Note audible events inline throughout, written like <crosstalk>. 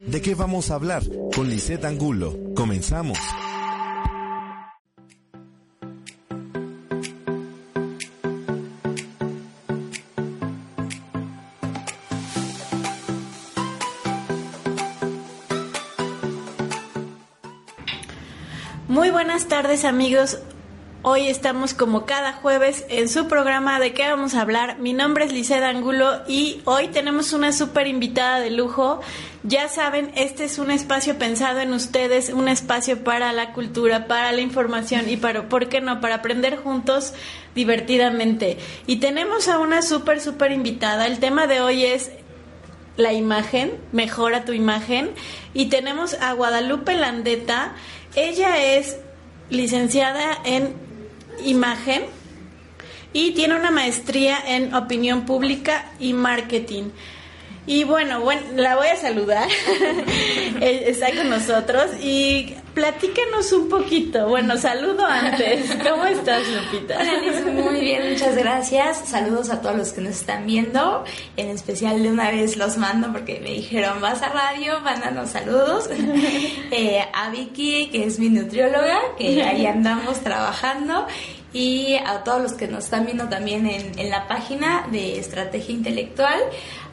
¿De qué vamos a hablar? Con Lisette Angulo. Comenzamos. Muy buenas tardes amigos. Hoy estamos como cada jueves en su programa de qué vamos a hablar. Mi nombre es Lisette Angulo y hoy tenemos una súper invitada de lujo. Ya saben, este es un espacio pensado en ustedes, un espacio para la cultura, para la información y para, ¿por qué no?, para aprender juntos divertidamente. Y tenemos a una súper, súper invitada. El tema de hoy es la imagen, mejora tu imagen. Y tenemos a Guadalupe Landeta. Ella es licenciada en imagen y tiene una maestría en opinión pública y marketing. Y bueno, bueno, la voy a saludar. <laughs> Eh, está con nosotros y platícanos un poquito. Bueno, saludo antes. <laughs> ¿Cómo estás, Lupita? muy bien, muchas gracias. Saludos a todos los que nos están viendo. En especial de una vez los mando porque me dijeron, vas a radio, mándanos saludos. <laughs> Eh, a Vicky, que es mi nutrióloga, que ahí andamos trabajando y a todos los que nos están viendo también en, en, la página de Estrategia Intelectual,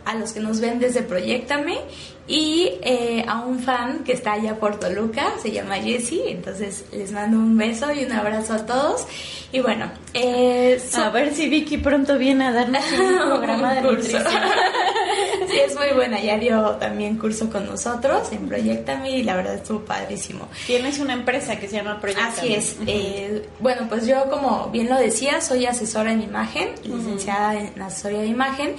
a los que nos ven desde Proyectame y eh, a un fan que está allá por Toluca, se llama Jesse, entonces les mando un beso y un abrazo a todos. Y bueno, eh, a ver si Vicky pronto viene a darnos un <laughs> programa de curso. <laughs> sí, <laughs> es muy buena, ya dio también curso con nosotros en Proyectame y la verdad estuvo padrísimo. Tienes una empresa que se llama Proyectame. Así es. eh, bueno, pues yo como bien lo decía, soy asesora en imagen, licenciada en asesoría de imagen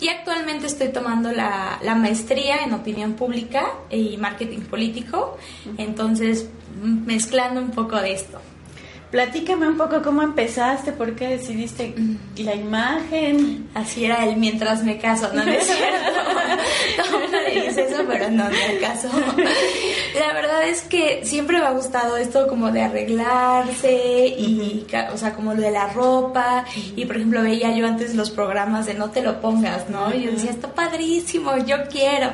y actualmente estoy tomando la, la maestría en opinión opinión pública y marketing político, entonces mezclando un poco de esto. Platícame un poco cómo empezaste, por qué decidiste la imagen. Así era el mientras me caso, no, es <laughs> cierto. <laughs> Todo le dice eso, pero no, el caso. <laughs> La verdad es que siempre me ha gustado esto como de arreglarse y, o sea, como lo de la ropa. Y por ejemplo, veía yo antes los programas de no te lo pongas, ¿no? Y yo decía, está padrísimo, yo quiero.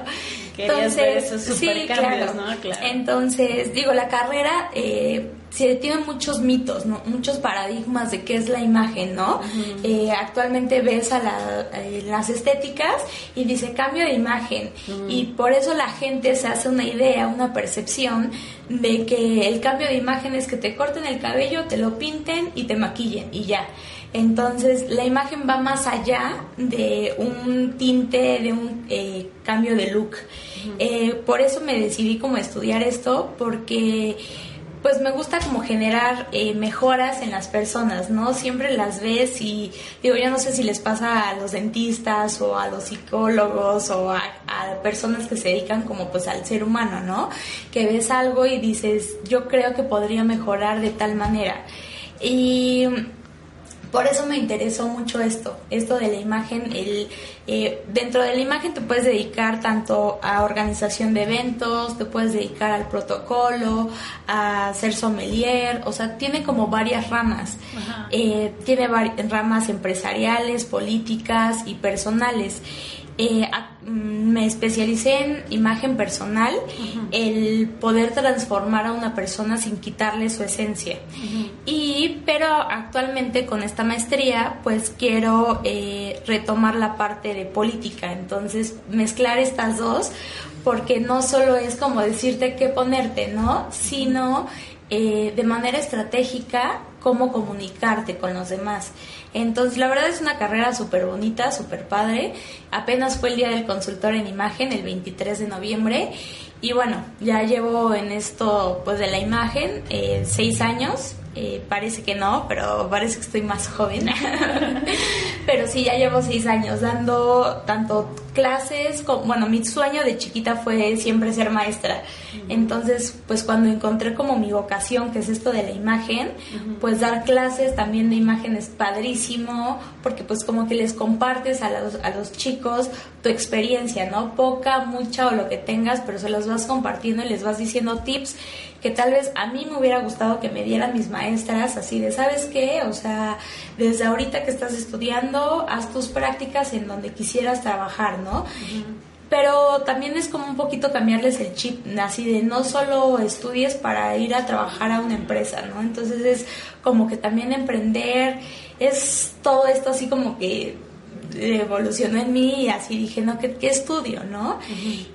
Entonces, ver esos sí, claro. ¿no? claro. Entonces, digo, la carrera eh, tiene muchos mitos, ¿no? muchos paradigmas de qué es la imagen, ¿no? eh, actualmente ves a la, eh, las estéticas y dice cambio de imagen y por eso la gente se hace una idea, una percepción de que el cambio de imagen es que te corten el cabello, te lo pinten y te maquillen y ya. Entonces la imagen va más allá de un tinte, de un eh, cambio de look. eh, por eso me decidí como estudiar esto, porque pues me gusta como generar eh, mejoras en las personas, ¿no? Siempre las ves y digo, yo no sé si les pasa a los dentistas o a los psicólogos o a, a, personas que se dedican como pues al ser humano, ¿no? Que ves algo y dices, yo creo que podría mejorar de tal manera. Y por eso me interesó mucho esto, esto de la imagen. El, eh, dentro de la imagen te puedes dedicar tanto a organización de eventos, te puedes dedicar al protocolo, a ser sommelier, o sea, tiene como varias ramas. Eh, tiene ramas empresariales, políticas y personales. Eh, a, me especialicé en imagen personal, uh -huh. el poder transformar a una persona sin quitarle su esencia. Uh -huh. Y, pero actualmente con esta maestría, pues quiero eh, retomar la parte de política, entonces mezclar estas dos, porque no solo es como decirte qué ponerte, ¿no? Sino eh, de manera estratégica cómo comunicarte con los demás. Entonces, la verdad es una carrera súper bonita, súper padre. Apenas fue el día del consultor en imagen, el 23 de noviembre. Y bueno, ya llevo en esto, pues de la imagen, eh, seis años. Eh, parece que no, pero parece que estoy más joven. <laughs> pero sí, ya llevo seis años dando tanto clases, como, bueno, mi sueño de chiquita fue siempre ser maestra. Uh -huh. Entonces, pues cuando encontré como mi vocación, que es esto de la imagen, uh -huh. pues dar clases también de imagen es padrísimo, porque pues como que les compartes a los, a los chicos tu experiencia, ¿no? Poca, mucha o lo que tengas, pero se los vas compartiendo y les vas diciendo tips que tal vez a mí me hubiera gustado que me dieran mis maestras, así de, ¿sabes qué? O sea, desde ahorita que estás estudiando, haz tus prácticas en donde quisieras trabajar, ¿no? Uh -huh. pero también es como un poquito cambiarles el chip, así de no solo estudies para ir a trabajar a una empresa, ¿no? Entonces es como que también emprender, es todo esto así como que evolucionó en mí y así dije, no, ¿qué, estudio, no?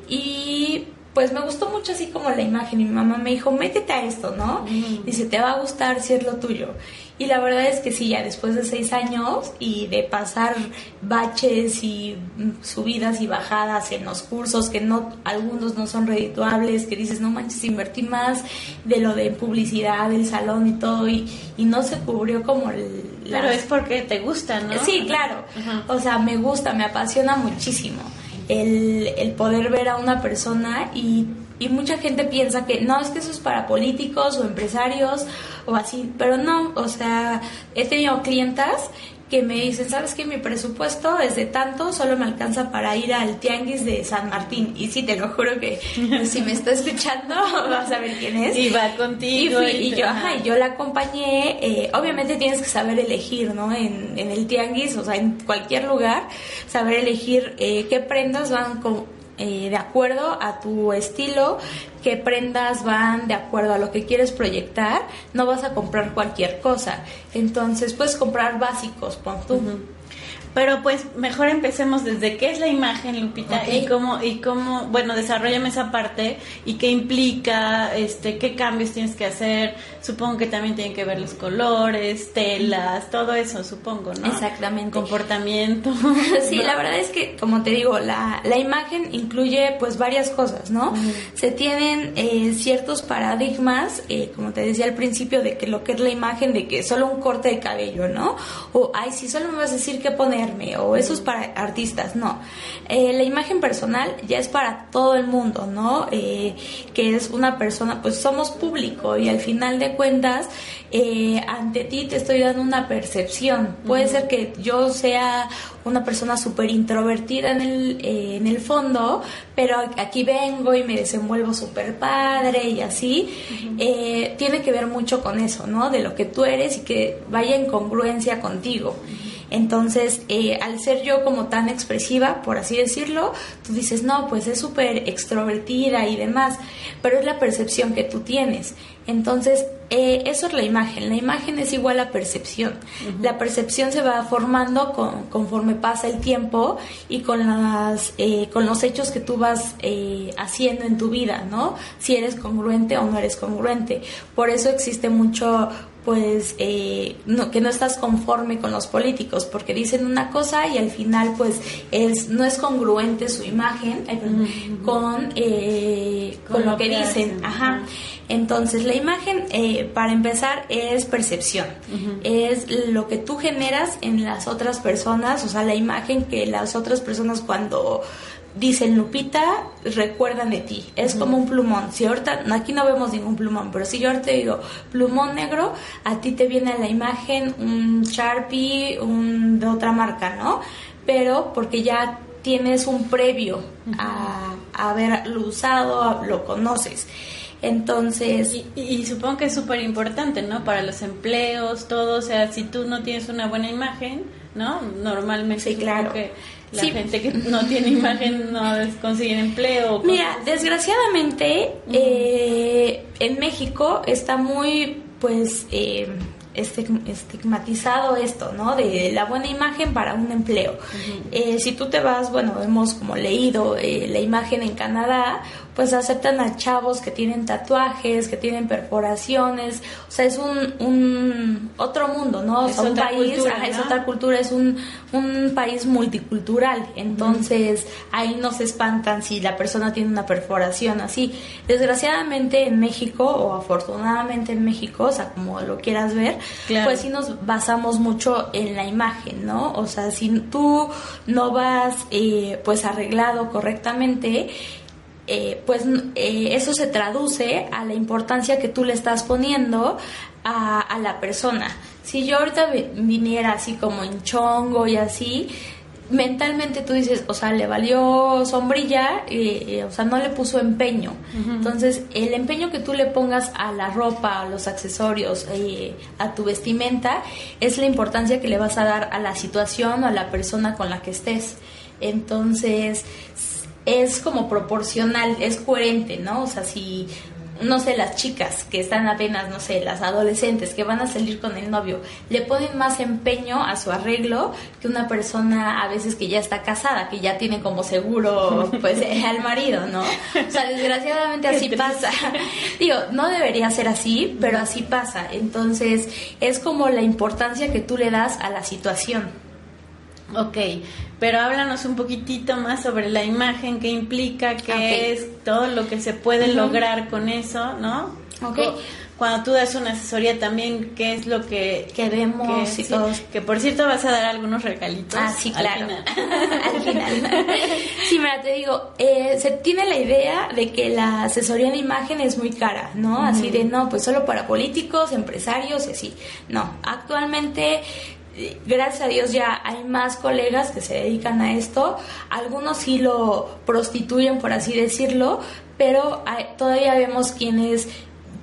Y pues me gustó mucho así como la imagen y mi mamá me dijo, métete a esto, ¿no? Dice, te va a gustar si es lo tuyo. Y la verdad es que sí, ya después de seis años y de pasar baches y mm, subidas y bajadas en los cursos, que no algunos no son redituables, que dices, no manches, invertí más de lo de publicidad, del salón y todo, y, y no se cubrió como el... Pero es porque te gusta, ¿no? Sí, claro. O sea, me gusta, me apasiona muchísimo el, el poder ver a una persona y y mucha gente piensa que no, es que eso es para políticos o empresarios o así, pero no, o sea, he tenido clientas que me dicen, ¿sabes qué? Mi presupuesto es de tanto, solo me alcanza para ir al tianguis de San Martín. Y sí, te lo juro que si me está escuchando, <laughs> vas a ver quién es. Y va contigo. Y, yo, ajá, y yo la acompañé. Eh, obviamente tienes que saber elegir, ¿no? En, en, el tianguis, o sea, en cualquier lugar, saber elegir eh, qué prendas van con eh, de acuerdo a tu estilo, qué prendas van de acuerdo a lo que quieres proyectar, no vas a comprar cualquier cosa. Entonces puedes comprar básicos, pon tú. Pero pues mejor empecemos desde qué es la imagen, Lupita, y cómo, y cómo, bueno, desarrollame esa parte y qué implica, este, qué cambios tienes que hacer. Supongo que también tienen que ver los colores, telas, todo eso, supongo, ¿no? Exactamente. Comportamiento. <laughs> sí, la verdad es que, como te digo, la, la imagen incluye pues varias cosas, ¿no? Se tienen eh, ciertos paradigmas, eh, como te decía al principio, de que lo que es la imagen, de que solo un corte de cabello, ¿no? O, ay, si solo me vas a decir qué poner o eso es para artistas, no. Eh, la imagen personal ya es para todo el mundo, ¿no? Eh, que es una persona, pues somos público y al final de cuentas, eh, ante ti te estoy dando una percepción. Puede ser que yo sea una persona súper introvertida en el, en el fondo, pero aquí vengo y me desenvuelvo súper padre y así. tiene que ver mucho con eso, ¿no? De lo que tú eres y que vaya en congruencia contigo. Entonces, eh, al ser yo como tan expresiva, por así decirlo, tú dices, no, pues es súper extrovertida y demás, pero es la percepción que tú tienes. Entonces, eh, eso es la imagen. La imagen es igual a percepción. La percepción se va formando conforme pasa el tiempo y con, las, eh, con los hechos que tú vas haciendo en tu vida, ¿no? Si eres congruente o no eres congruente. Por eso existe mucho pues eh, no, que no estás conforme con los políticos porque dicen una cosa y al final pues es no es congruente su imagen con eh, con, lo, que, dicen. ajá. Entonces la imagen eh, para empezar es percepción. Es lo que tú generas en las otras personas o sea la imagen que las otras personas cuando dicen Lupita, recuerdan de ti. Es como un plumón. Si ahorita, aquí no vemos ningún plumón, pero si yo ahorita digo plumón negro, a ti te viene a la imagen un Sharpie un, de otra marca, ¿no? Pero porque ya tienes un previo a, haberlo usado, lo conoces. Entonces... Y, supongo que es súper importante, ¿no? Para los empleos, todo. O sea, si tú no tienes una buena imagen, ¿no? Normalmente sí, claro. que la gente que no tiene imagen no consigue empleo. Mira, desgraciadamente eh, en México está muy, pues, eh, estigmatizado esto, ¿no? De la buena imagen para un empleo. Eh, si tú te vas, bueno, hemos como leído la imagen en Canadá, pues aceptan a chavos que tienen tatuajes, que tienen perforaciones, o sea, es un, un otro mundo, ¿no? Es un país, es otra cultura, es un, un país multicultural, entonces ahí no se espantan si la persona tiene una perforación así. Desgraciadamente en México, o afortunadamente en México, o sea, como lo quieras ver, pues sí nos basamos mucho en la imagen, ¿no? O sea, si tú no vas eh, pues arreglado correctamente, eh, pues eh, eso se traduce a la importancia que tú le estás poniendo a, la persona. Si yo ahorita viniera así como en chongo y así, mentalmente tú dices, o sea, le valió sombrilla, o sea, no le puso empeño. Entonces, el empeño que tú le pongas a la ropa, a los accesorios, eh, a tu vestimenta, es la importancia que le vas a dar a la situación o a la persona con la que estés. Entonces, es como proporcional, es coherente, ¿no? O sea, si no sé, las chicas que están apenas, no sé, las adolescentes que van a salir con el novio, le ponen más empeño a su arreglo que una persona a veces que ya está casada, que ya tiene como seguro pues <laughs> al marido, ¿no? O sea, desgraciadamente así pasa. <laughs> Digo, no debería ser así, pero así pasa. Entonces, es como la importancia que tú le das a la situación. Ok, pero háblanos un poquitito más sobre la imagen que implica, qué es todo lo que se puede lograr con eso, ¿no? Ok. Cuando tú das una asesoría también, ¿qué es lo que, que vemos que, todos? Que por cierto vas a dar algunos regalitos. Ah, sí, claro. <laughs> Al final. sí, mira, te digo, eh, se tiene la idea de que la asesoría de imagen es muy cara, ¿no? Así de, no, pues solo para políticos, empresarios y así. No, actualmente gracias a Dios ya hay más colegas que se dedican a esto. Algunos sí lo prostituyen, por así decirlo, pero todavía vemos quienes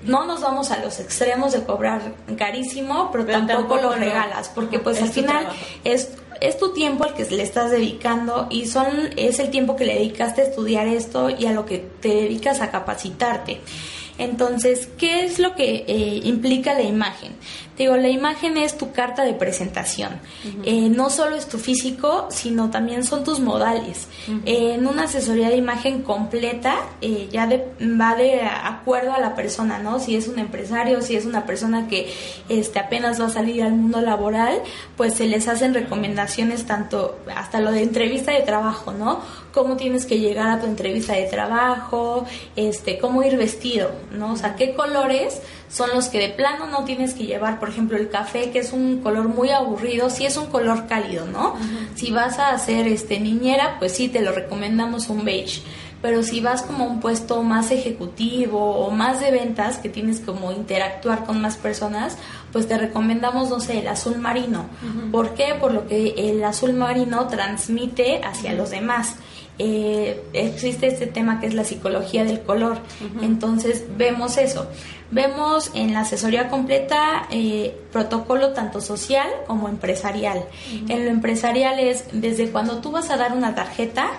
no nos vamos a los extremos de cobrar carísimo, pero, tampoco, lo regalas, porque pues al final es es tu tiempo al que le estás dedicando y son es el tiempo que le dedicaste a estudiar esto y a lo que te dedicas a capacitarte. Entonces, ¿qué es lo que eh, implica la imagen? Digo, la imagen es tu carta de presentación. Eh, no solo es tu físico, sino también son tus modales. en una asesoría de imagen completa, eh, ya va de acuerdo a la persona, ¿no? Si es un empresario, si es una persona que este, apenas va a salir al mundo laboral, pues se les hacen recomendaciones tanto hasta lo de entrevista de trabajo, ¿no? Cómo tienes que llegar a tu entrevista de trabajo, este, cómo ir vestido, ¿no? O sea, qué colores son los que de plano no tienes que llevar, por ejemplo, el café, que es un color muy aburrido, si es un color cálido, ¿no? Si vas a hacer este niñera, pues sí, te lo recomendamos un beige. Pero si vas como a un puesto más ejecutivo o más de ventas, que tienes como interactuar con más personas, pues te recomendamos, no sé, el azul marino. ¿Por qué? Por lo que el azul marino transmite hacia los demás. Eh, existe este tema que es la psicología del color. Entonces vemos eso. Vemos en la asesoría completa eh, protocolo tanto social como empresarial. En lo empresarial es desde cuando tú vas a dar una tarjeta,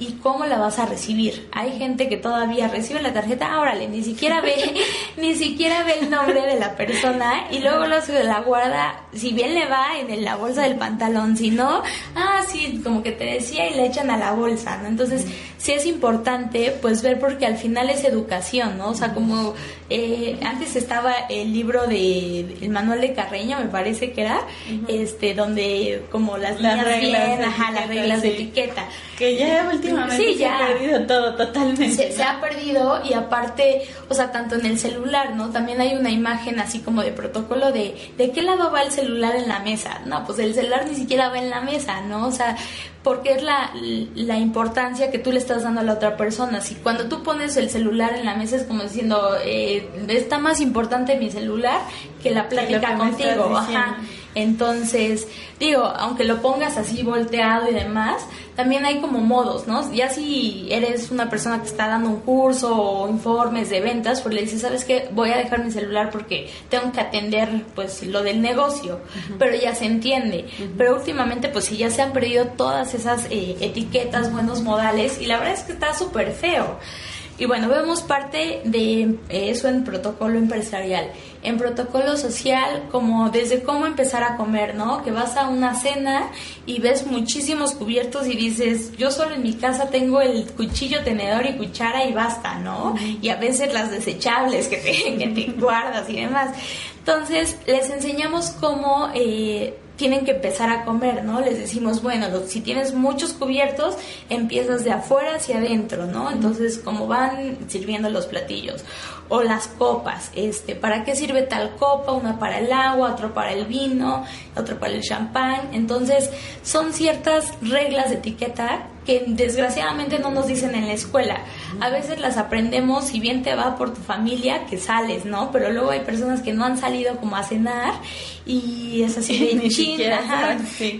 y cómo la vas a recibir. Hay gente que todavía recibe la tarjeta, órale, ni siquiera ve, <laughs> ni siquiera ve el nombre de la persona y luego lo, la guarda, si bien le va en la bolsa del pantalón, si no, ah, sí, como que te decía y le echan a la bolsa, ¿no? Entonces, sí es importante pues ver porque al final es educación, ¿no? O sea, como eh, antes estaba el libro de el manual de Carreño, me parece que era, este, donde como las, reglas, bien, ajá, las reglas de etiqueta. Que ya últimamente se ha perdido todo totalmente. Se, ha perdido y aparte, o sea, tanto en el celular, ¿no? También hay una imagen así como de protocolo de de qué lado va el celular en la mesa. No, pues el celular ni siquiera va en la mesa, ¿no? O sea, porque es la, la importancia que tú le estás dando a la otra persona. Si cuando tú pones el celular en la mesa es como diciendo, eh, está más importante mi celular que la plática contigo. Ajá. Entonces, digo, aunque lo pongas así volteado y demás, también hay como modos, ¿no? Ya si eres una persona que está dando un curso o informes de ventas, pues le dices, ¿sabes qué? Voy a dejar mi celular porque tengo que atender pues lo del negocio, pero ya se entiende. Pero últimamente pues sí ya se han perdido todas esas eh, etiquetas, buenos modales y la verdad es que está súper feo. Y bueno, vemos parte de eso en protocolo empresarial. En protocolo social, como desde cómo empezar a comer, ¿no? Que vas a una cena y ves muchísimos cubiertos y dices, yo solo en mi casa tengo el cuchillo, tenedor y cuchara y basta, ¿no? Y a veces las desechables que te, <laughs> que te guardas y demás. Entonces, les enseñamos cómo... Eh, tienen que empezar a comer, ¿no? Les decimos, bueno, si tienes muchos cubiertos, empiezas de afuera hacia adentro, ¿no? Entonces, como van sirviendo los platillos o las copas, este, ¿para qué sirve tal copa? Una para el agua, otra para el vino, otra para el champán. Entonces, son ciertas reglas de etiqueta que desgraciadamente no nos dicen en la escuela. A veces las aprendemos si bien te va por tu familia que sales, ¿no? Pero luego hay personas que no han salido como a cenar y es así de <laughs> china,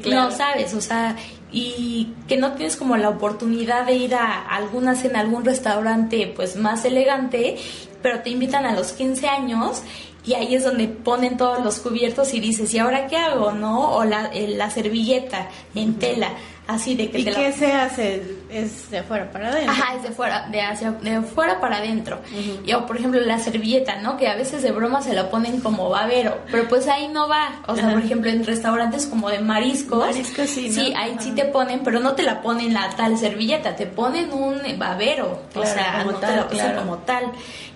no sabes, o sea, y que no tienes como la oportunidad de ir a alguna cena, algún restaurante pues más elegante, pero te invitan a los 15 años y ahí es donde ponen todos los cubiertos y dices, ¿y ahora qué hago? ¿No? O la, la servilleta en tela así de que ¿Y te la- qué se hace? ¿Es de afuera para adentro? Ajá, es de fuera, de hacia, de fuera para adentro. Y, o por ejemplo la servilleta, ¿no? Que a veces de broma se la ponen como babero, pero pues ahí no va. O sea, por ejemplo, en restaurantes como de mariscos. Mariscos sí, ¿no? Sí, ahí sí te ponen, pero no te la ponen la tal servilleta, te ponen un babero. o Claro, sea, como no te tal, la ponen claro. como tal.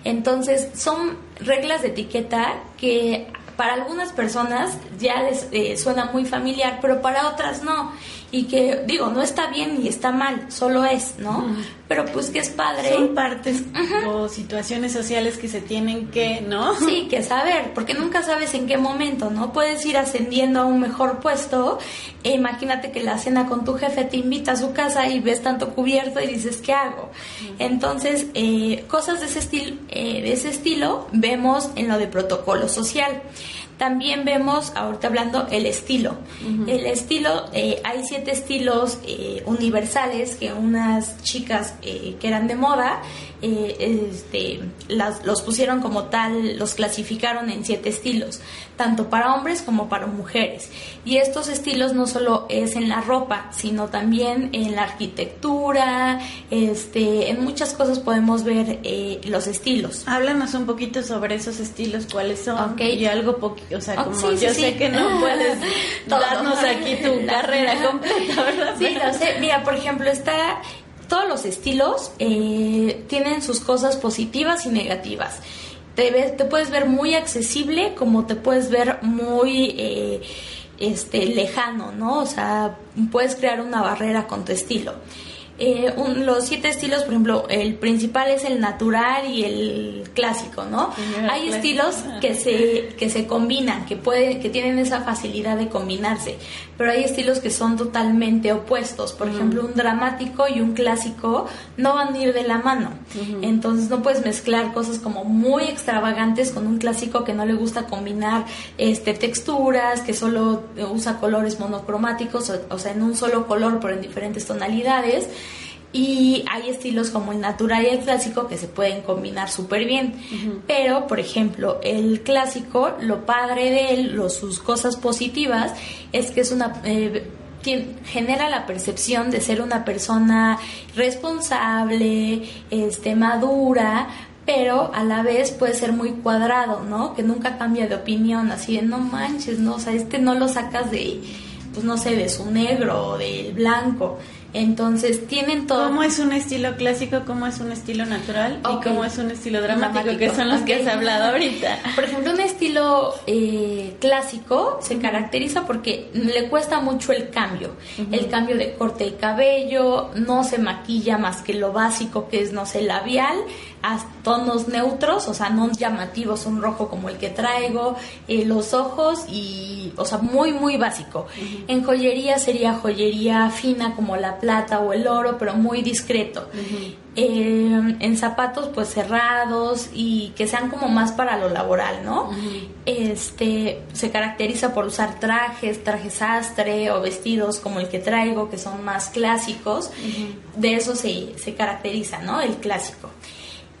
Entonces, son reglas de etiqueta que para algunas personas ya les eh, suena muy familiar, pero para otras no. Y que, digo, no está bien ni está mal, solo es, ¿no? Pero pues que es padre. Son partes o situaciones sociales que se tienen que, ¿no? Sí, que saber, porque nunca sabes en qué momento, ¿no? Puedes ir ascendiendo a un mejor puesto. E imagínate que la cena con tu jefe te invita a su casa y ves tanto cubierto y dices, ¿qué hago? Entonces, eh, cosas de ese, estilo, de ese estilo vemos en lo de protocolo social. También vemos, ahorita hablando, el estilo. El estilo, eh, hay siete estilos eh, universales que unas chicas eh, que eran de moda, eh, este, las- los pusieron como tal, los clasificaron en siete estilos, tanto para hombres como para mujeres. Y estos estilos no solo es en la ropa, sino también en la arquitectura, este, en muchas cosas podemos ver eh, los estilos. Háblanos un poquito sobre esos estilos, cuáles son. Ok. Y algo poquito, o sea, Oh, como sí, yo sí. sé que no <laughs> puedes darnos aquí tu <laughs> carrera completa, ¿verdad? Sí, lo sé. Mira, por ejemplo, está todos los estilos eh, tienen sus cosas positivas y negativas. Te, ves- te puedes ver muy accesible como te puedes ver muy eh, este lejano, ¿no? O sea, puedes crear una barrera con tu estilo. Eh, un- los siete estilos, por ejemplo, el principal es el natural y el clásico, ¿no? Hay estilos Ah. que se, que se combinan, que pueden, que tienen esa facilidad de combinarse, pero hay estilos que son totalmente opuestos. Por ejemplo, un dramático y un clásico no van a ir de la mano. Entonces no puedes mezclar cosas como muy extravagantes con un clásico que no le gusta combinar este texturas, que solo usa colores monocromáticos, o, o sea, en un solo color pero en diferentes tonalidades. Y hay estilos como el natural y el clásico que se pueden combinar súper bien. Pero, por ejemplo, el clásico, lo padre de él, lo, sus cosas positivas, es que es una... eh, genera la percepción de ser una persona responsable, este, madura, pero a la vez puede ser muy cuadrado, ¿no? Que nunca cambia de opinión, así de no manches, ¿no? O sea, este no lo sacas de, pues no sé, de su negro o del blanco. Entonces tienen todo. ¿Cómo es un estilo clásico? ¿Cómo es un estilo natural? ¿Y cómo es un estilo dramático? Dramático, Que son los que has hablado ahorita. Por ejemplo, un estilo eh, clásico se caracteriza porque le cuesta mucho el cambio. El cambio de corte de cabello, no se maquilla más que lo básico que es, no sé, labial, a tonos neutros, o sea, no llamativos, un rojo como el que traigo, eh, los ojos y, o sea, muy, muy básico. En joyería sería joyería fina como la plata o el oro, pero muy discreto. Eh, en zapatos pues cerrados y que sean como más para lo laboral, ¿no? Este se caracteriza por usar trajes, trajes sastre o vestidos como el que traigo, que son más clásicos. De eso se, se caracteriza, ¿no? El clásico.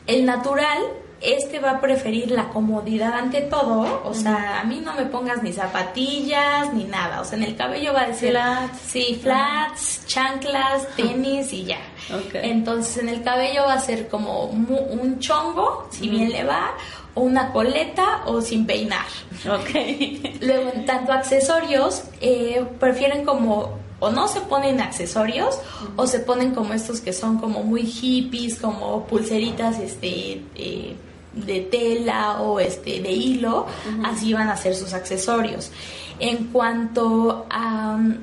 El natural, este va a preferir la comodidad ante todo, o sea, a mí no me pongas ni zapatillas ni nada, o sea, en el cabello va a decir Flats. sí, flats, chanclas, tenis y ya. Entonces en el cabello va a ser como un chongo, si bien le va, o una coleta o sin peinar. Ok. Luego, en tanto accesorios, eh, prefieren como o no se ponen accesorios o se ponen como estos que son como muy hippies, como pulseritas este eh, de tela o este de hilo, así van a ser sus accesorios. En cuanto a mm,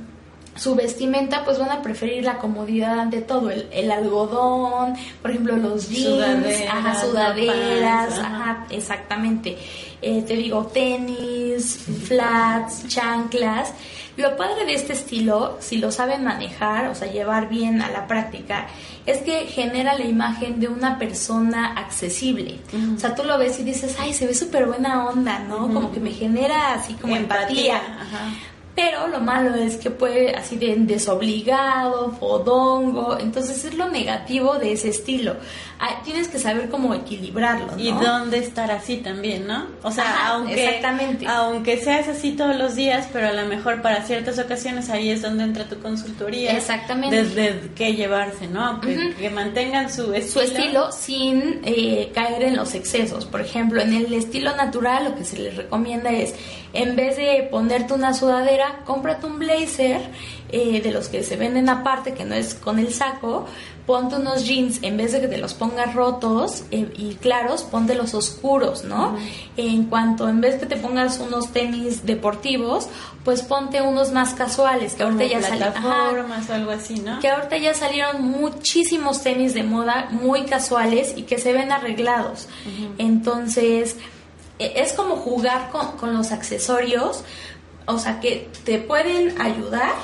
su vestimenta, pues van a preferir la comodidad ante todo, el, el algodón, por ejemplo, los jeans, Sudaderas, ajá, sudaderas, ajá. ajá, exactamente. Eh, te digo, tenis, flats, chanclas. Lo padre de este estilo, si lo saben manejar, o sea, llevar bien a la práctica, es que genera la imagen de una persona accesible. O sea, tú lo ves y dices, ay, se ve súper buena onda, ¿no? Como que me genera así como empatía. Ajá. Pero lo malo es que puede así de desobligado, fodongo, entonces es lo negativo de ese estilo. Tienes que saber cómo equilibrarlo. ¿no? Y dónde estar así también, ¿no? O sea, aunque, exactamente. aunque seas así todos los días, pero a lo mejor para ciertas ocasiones ahí es donde entra tu consultoría. Exactamente. Desde qué llevarse, ¿no? Que, que mantengan su estilo. Su estilo sin eh, caer en los excesos. Por ejemplo, en el estilo natural lo que se les recomienda es, en vez de ponerte una sudadera, cómprate un blazer eh, de los que se venden aparte, que no es con el saco, ponte unos jeans, en vez de que te los pongas rotos eh, y claros, ponte los oscuros, ¿no? En cuanto, en vez que te pongas unos tenis deportivos, pues ponte unos más casuales, que ahorita Como ya salieron. plataformas o algo así, ¿no? Que ahorita ya salieron muchísimos tenis de moda muy casuales y que se ven arreglados. Entonces, e- es como jugar con, con los accesorios, o sea, que te pueden ayudar,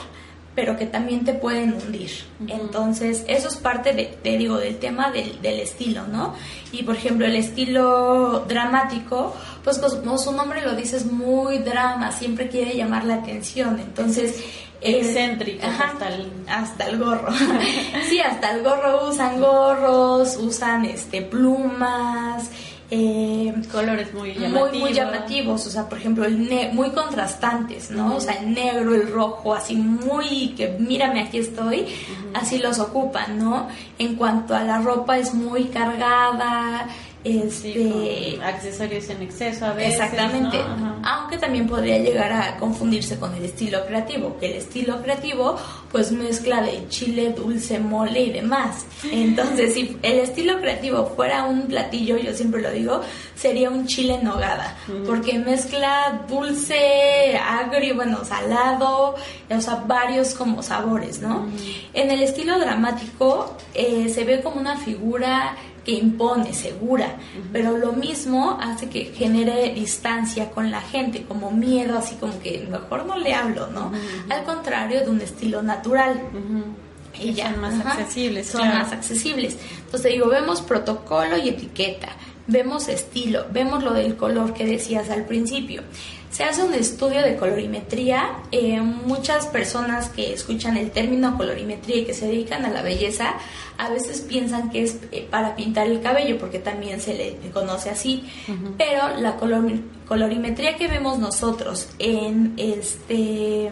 pero que también te pueden hundir. Entonces, eso es parte, de, te digo, del tema del, del estilo, ¿no? Y, por ejemplo, el estilo dramático, pues como su nombre lo dice, es muy drama, siempre quiere llamar la atención. Entonces... eh, Excéntrico ajá, hasta el- hasta el gorro. <laughs> sí, hasta el gorro usan gorros, usan este plumas, eh, Colores muy llamativos. muy muy llamativos, o sea, por ejemplo, el ne- muy contrastantes, ¿no? O sea, el negro, el rojo, así muy que mírame aquí estoy, así los ocupan, ¿no? En cuanto a la ropa es muy cargada, este Sí, accesorios en exceso a veces. Exactamente. Aunque también podría llegar a confundirse con el estilo creativo, que el estilo creativo pues mezcla de chile, dulce, mole y demás. Entonces, si el estilo creativo fuera un platillo, yo siempre lo digo, sería un chile en nogada, porque mezcla dulce, agrio, bueno, salado, o sea, varios como sabores, ¿no? En el estilo dramático eh, se ve como una figura que impone, segura, pero lo mismo hace que genere distancia con la gente, como miedo, así como que mejor no le hablo, ¿no? Al contrario de un estilo natural. Y ya, son más ajá, accesibles, Son claro. más accesibles. Entonces digo, vemos protocolo y etiqueta, vemos estilo, vemos lo del color que decías al principio. Se hace un estudio de colorimetría. eh, muchas personas que escuchan el término colorimetría y que se dedican a la belleza, a veces piensan que es eh, para pintar el cabello, porque también se le conoce así. Pero la color- colorimetría que vemos nosotros en este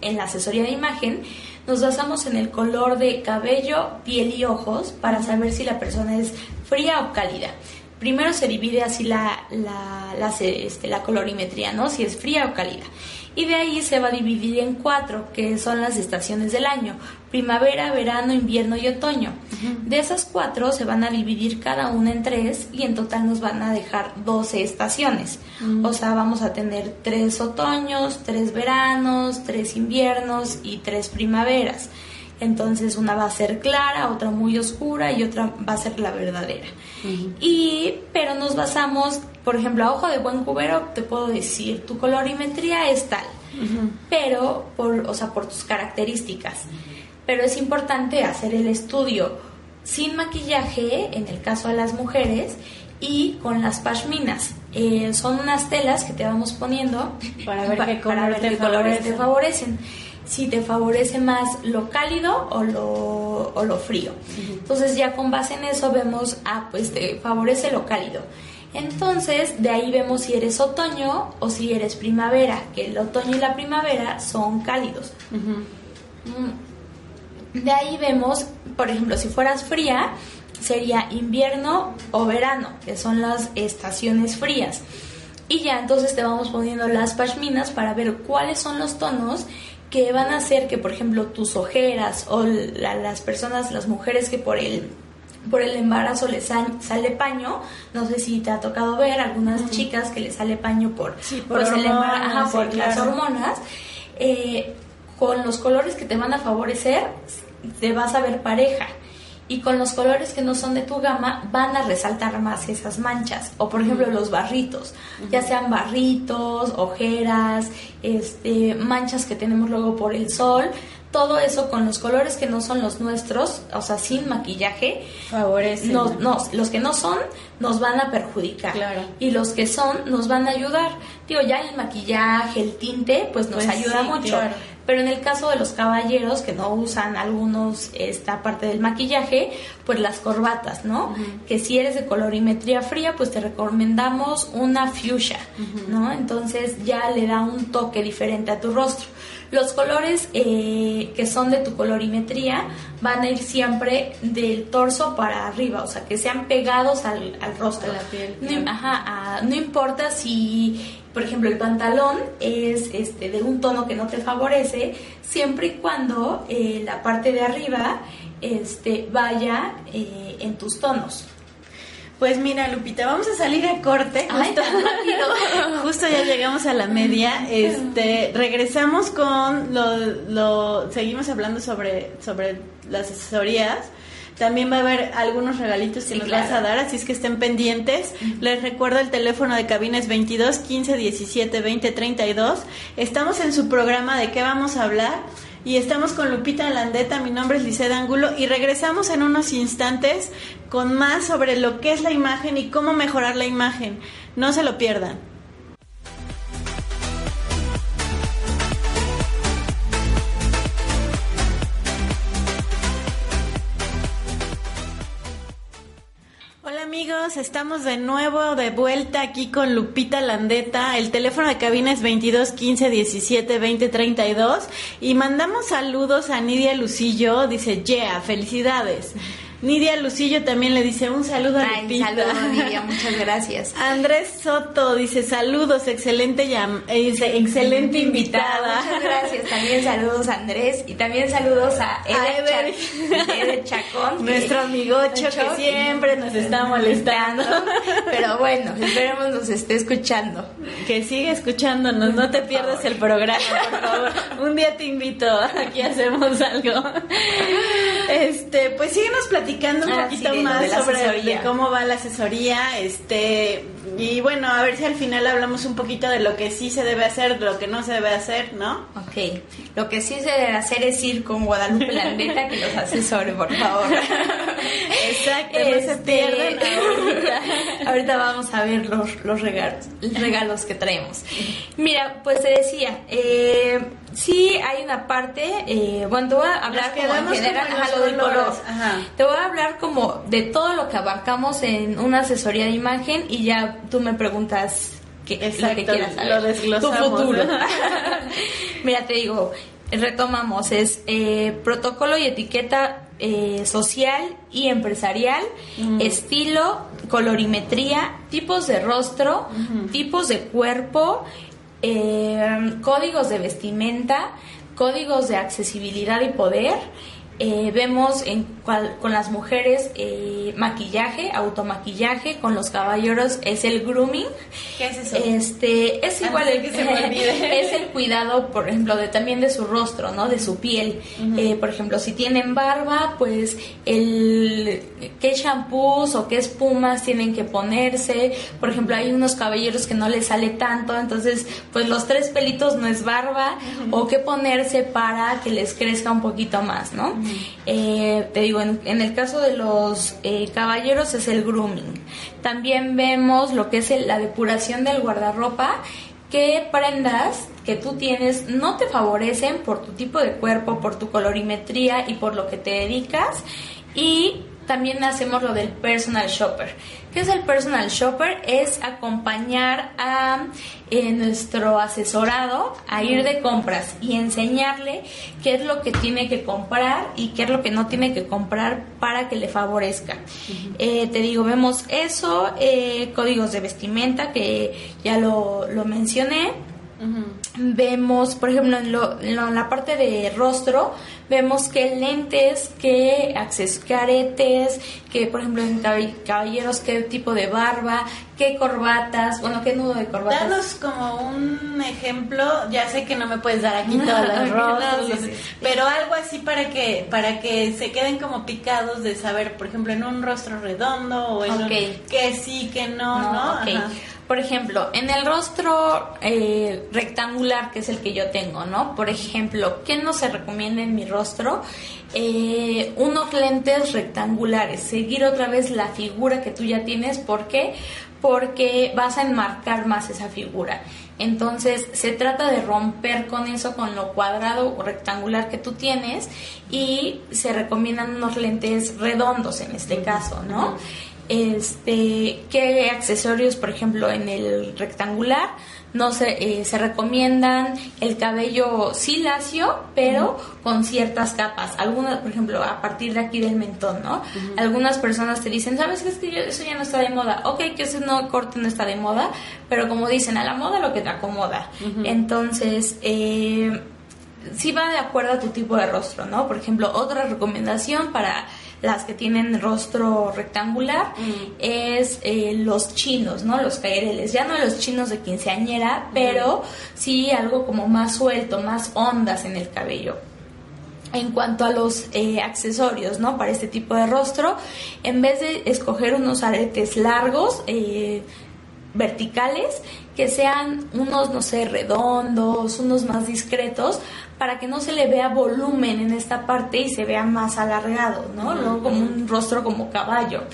en la asesoría de imagen nos basamos en el color de cabello, piel y ojos para saber si la persona es fría o cálida. Primero se divide así la, la, este, la colorimetría, ¿no? Si es fría o cálida. Y de ahí se va a dividir en cuatro, que son las estaciones del año. Primavera, verano, invierno y otoño. De esas cuatro se van a dividir cada una en tres y en total nos van a dejar 12 estaciones. O sea, vamos a tener tres otoños, tres veranos, tres inviernos y tres primaveras. Entonces una va a ser clara, otra muy oscura y otra va a ser la verdadera. Y pero nos basamos, por ejemplo, a ojo de buen cubero te puedo decir, tu colorimetría es tal, pero por, o sea, por tus características. Pero es importante hacer el estudio sin maquillaje, en el caso de las mujeres, y con las pashminas. Eh, son unas telas que te vamos poniendo Para ver <laughs> qué para color ver te qué colores te favorecen. Si te favorece más lo cálido o lo, o lo frío. Entonces ya con base en eso vemos, ah, pues te favorece lo cálido. Entonces de ahí vemos si eres otoño o si eres primavera, que el otoño y la primavera son cálidos. Mm. De ahí vemos, por ejemplo, si fueras fría, sería invierno o verano, que son las estaciones frías. Y ya entonces te vamos poniendo las pashminas para ver cuáles son los tonos que van a hacer que, por ejemplo, tus ojeras o la- las personas, las mujeres que por el por el embarazo les sal- sale paño, no sé si te ha tocado ver algunas chicas que les sale paño por, Sí, por pues, el embarazo, sí, por las hormonas, eh, con los colores que te van a favorecer, te vas a ver pareja. Y con los colores que no son de tu gama, van a resaltar más esas manchas. O por ejemplo, los barritos, ya sean barritos, ojeras, este, manchas que tenemos luego por el sol. Todo eso con los colores que no son los nuestros, o sea, sin maquillaje, Favorecen. no, no, los que no son nos van a perjudicar. Claro. Y los que son nos van a ayudar. Digo, ya el maquillaje, el tinte, pues nos Pues ayuda sí, mucho. claro. Pero en el caso de los caballeros que no usan algunos esta parte del maquillaje, pues las corbatas, ¿no? Que si eres de colorimetría fría, pues te recomendamos una fuchsia, ¿no? Entonces ya le da un toque diferente a tu rostro. Los colores eh, que son de tu colorimetría van a ir siempre del torso para arriba, o sea, que sean pegados al, rostro. A la piel. No, ajá, no importa si, por ejemplo, el pantalón es este de un tono que no te favorece, siempre y cuando eh, la parte de arriba este, vaya eh, en tus tonos. Pues mira, Lupita, vamos a salir a corte. Justo, <laughs> justo ya llegamos a la media. Este, regresamos con lo, lo seguimos hablando sobre sobre las asesorías. También va a haber algunos regalitos que nos vas a dar, así es que estén pendientes. Les recuerdo el teléfono de cabines 22 15 17 20 32. Estamos en su programa de qué vamos a hablar y estamos con Lupita Landeta, mi nombre es Liceda Angulo y regresamos en unos instantes con más sobre lo que es la imagen y cómo mejorar la imagen. No se lo pierdan. Amigos, estamos de nuevo de vuelta aquí con Lupita Landeta. El teléfono de cabina es 22 15 17 20 32 y mandamos saludos a Nidia Lucillo, dice, "Yeah, felicidades." Nidia Lucillo también le dice un saludo a Ay, Saludos, Nidia, <laughs> muchas gracias. Andrés Soto dice saludos, excelente eh, excelente invitada. Muchas gracias. <laughs> También saludos a Andrés y también saludos a Eder, Chacón. Nuestro amigocho que siempre nos está molestando. Pero bueno, <laughs> esperemos nos esté escuchando. Que siga escuchándonos, no te pierdas el programa, por favor. Un día te invito, aquí hacemos algo. Este, pues síguenos platicando platicando un ah, poquito más sobre cómo va la asesoría, este, y bueno, a ver si al final hablamos un poquito de lo que sí se debe hacer, de lo que no se debe hacer, ¿no? Ok, lo que sí se debe hacer es ir con Guadalupe Landeta que los asesore, por favor. <laughs> Exacto, no se este, pierdan ahorita. <laughs> ahorita vamos a ver los, los regalos, regalos que traemos. Mira, pues te decía, eh, sí hay una parte, eh, bueno, te voy a hablar como en general, lo del color. Te voy a hablar como de todo lo que abarcamos en una asesoría de imagen y ya tú me preguntas qué es lo que quieras saber. tu futuro. <laughs> Mira, te digo, retomamos, es eh, protocolo y etiqueta eh, social y empresarial, estilo, colorimetría, tipos de rostro, tipos de cuerpo, eh, códigos de vestimenta, códigos de accesibilidad y poder, eh, vemos en con las mujeres eh, maquillaje, automaquillaje, con los caballeros es el grooming. ¿Qué es eso? Este, es igual el, que se <laughs> es el cuidado, por ejemplo, de también de su rostro, ¿no? De su piel. Eh, por ejemplo, si tienen barba, pues el qué shampoos o qué espumas tienen que ponerse. Por ejemplo, hay unos caballeros que no les sale tanto, entonces, pues los tres pelitos no es barba o qué ponerse para que les crezca un poquito más, ¿no? Eh, te digo, en, el caso de los eh, caballeros es el grooming. También vemos lo que es la depuración del guardarropa, que prendas que tú tienes no te favorecen por tu tipo de cuerpo, por tu colorimetría y por lo que te dedicas. Y también hacemos lo del personal shopper. ¿Qué es el personal shopper? Es acompañar a eh, nuestro asesorado a ir de compras y enseñarle qué es lo que tiene que comprar y qué es lo que no tiene que comprar para que le favorezca. Eh, te digo, vemos eso, eh, códigos de vestimenta que ya lo, lo mencioné Vemos, por ejemplo, en, la parte de rostro, vemos que lentes, que accesorios, que aretes, que por ejemplo en caballeros, qué tipo de barba, qué corbatas, bueno, qué nudo de corbatas. Danos como un ejemplo, ya sé que no me puedes dar aquí <laughs> todas las rostros, pero algo así para que para que se queden como picados de saber, por ejemplo, en un rostro redondo o en un que sí, que no, ¿no? Por ejemplo, en el rostro eh, rectangular, que es el que yo tengo, ¿no? Por ejemplo, ¿qué no se recomienda en mi rostro? Eh, unos lentes rectangulares, seguir otra vez la figura que tú ya tienes, ¿por qué? Porque vas a enmarcar más esa figura. Entonces se trata de romper con eso, con lo cuadrado o rectangular que tú tienes y se recomiendan unos lentes redondos en este caso, ¿no? Este, ¿qué accesorios, por ejemplo, en el rectangular? No se, eh, se recomiendan el cabello sí lacio, pero con ciertas capas. Algunas, por ejemplo, a partir de aquí del mentón, ¿no? Algunas personas te dicen, ¿sabes qué es que eso ya no está de moda? Ok, que ese no corte no está de moda, pero como dicen, a la moda lo que te acomoda. Entonces, eh, sí va de acuerdo a tu tipo de rostro, ¿no? Por ejemplo, otra recomendación para las que tienen rostro rectangular, es eh, los chinos, ¿no? Los caireles. Ya no los chinos de quinceañera, pero sí algo como más suelto, más ondas en el cabello. En cuanto a los eh, accesorios, ¿no? Para este tipo de rostro, en vez de escoger unos aretes largos, eh, verticales, que sean unos, no sé, redondos, unos más discretos, para que no se le vea volumen en esta parte y se vea más alargado, ¿no? Luego como un rostro como caballo.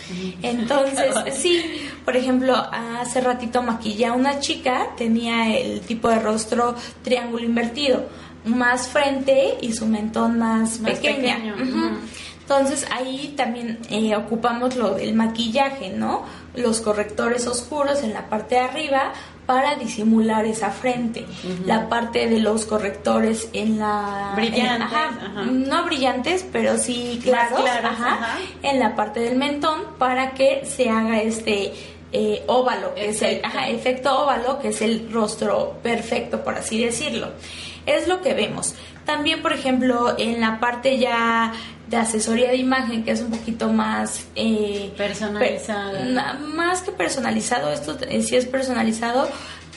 Entonces, <laughs> sí, por ejemplo, hace ratito maquillé a una chica, tenía el tipo de rostro triángulo invertido, más frente y su mentón más, pequeña. Entonces ahí también eh, ocupamos lo del maquillaje, ¿no? Los correctores oscuros en la parte de arriba para disimular esa frente. La parte de los correctores en la... Brillantes. No brillantes, pero sí claros, en la parte del mentón para que se haga este... Eh, óvalo, que es el efecto óvalo, que es el rostro perfecto, por así decirlo. Es lo que vemos. También, por ejemplo, en la parte ya de asesoría de imagen, que es un poquito más... Eh, personalizado. más que personalizado, esto sí es personalizado,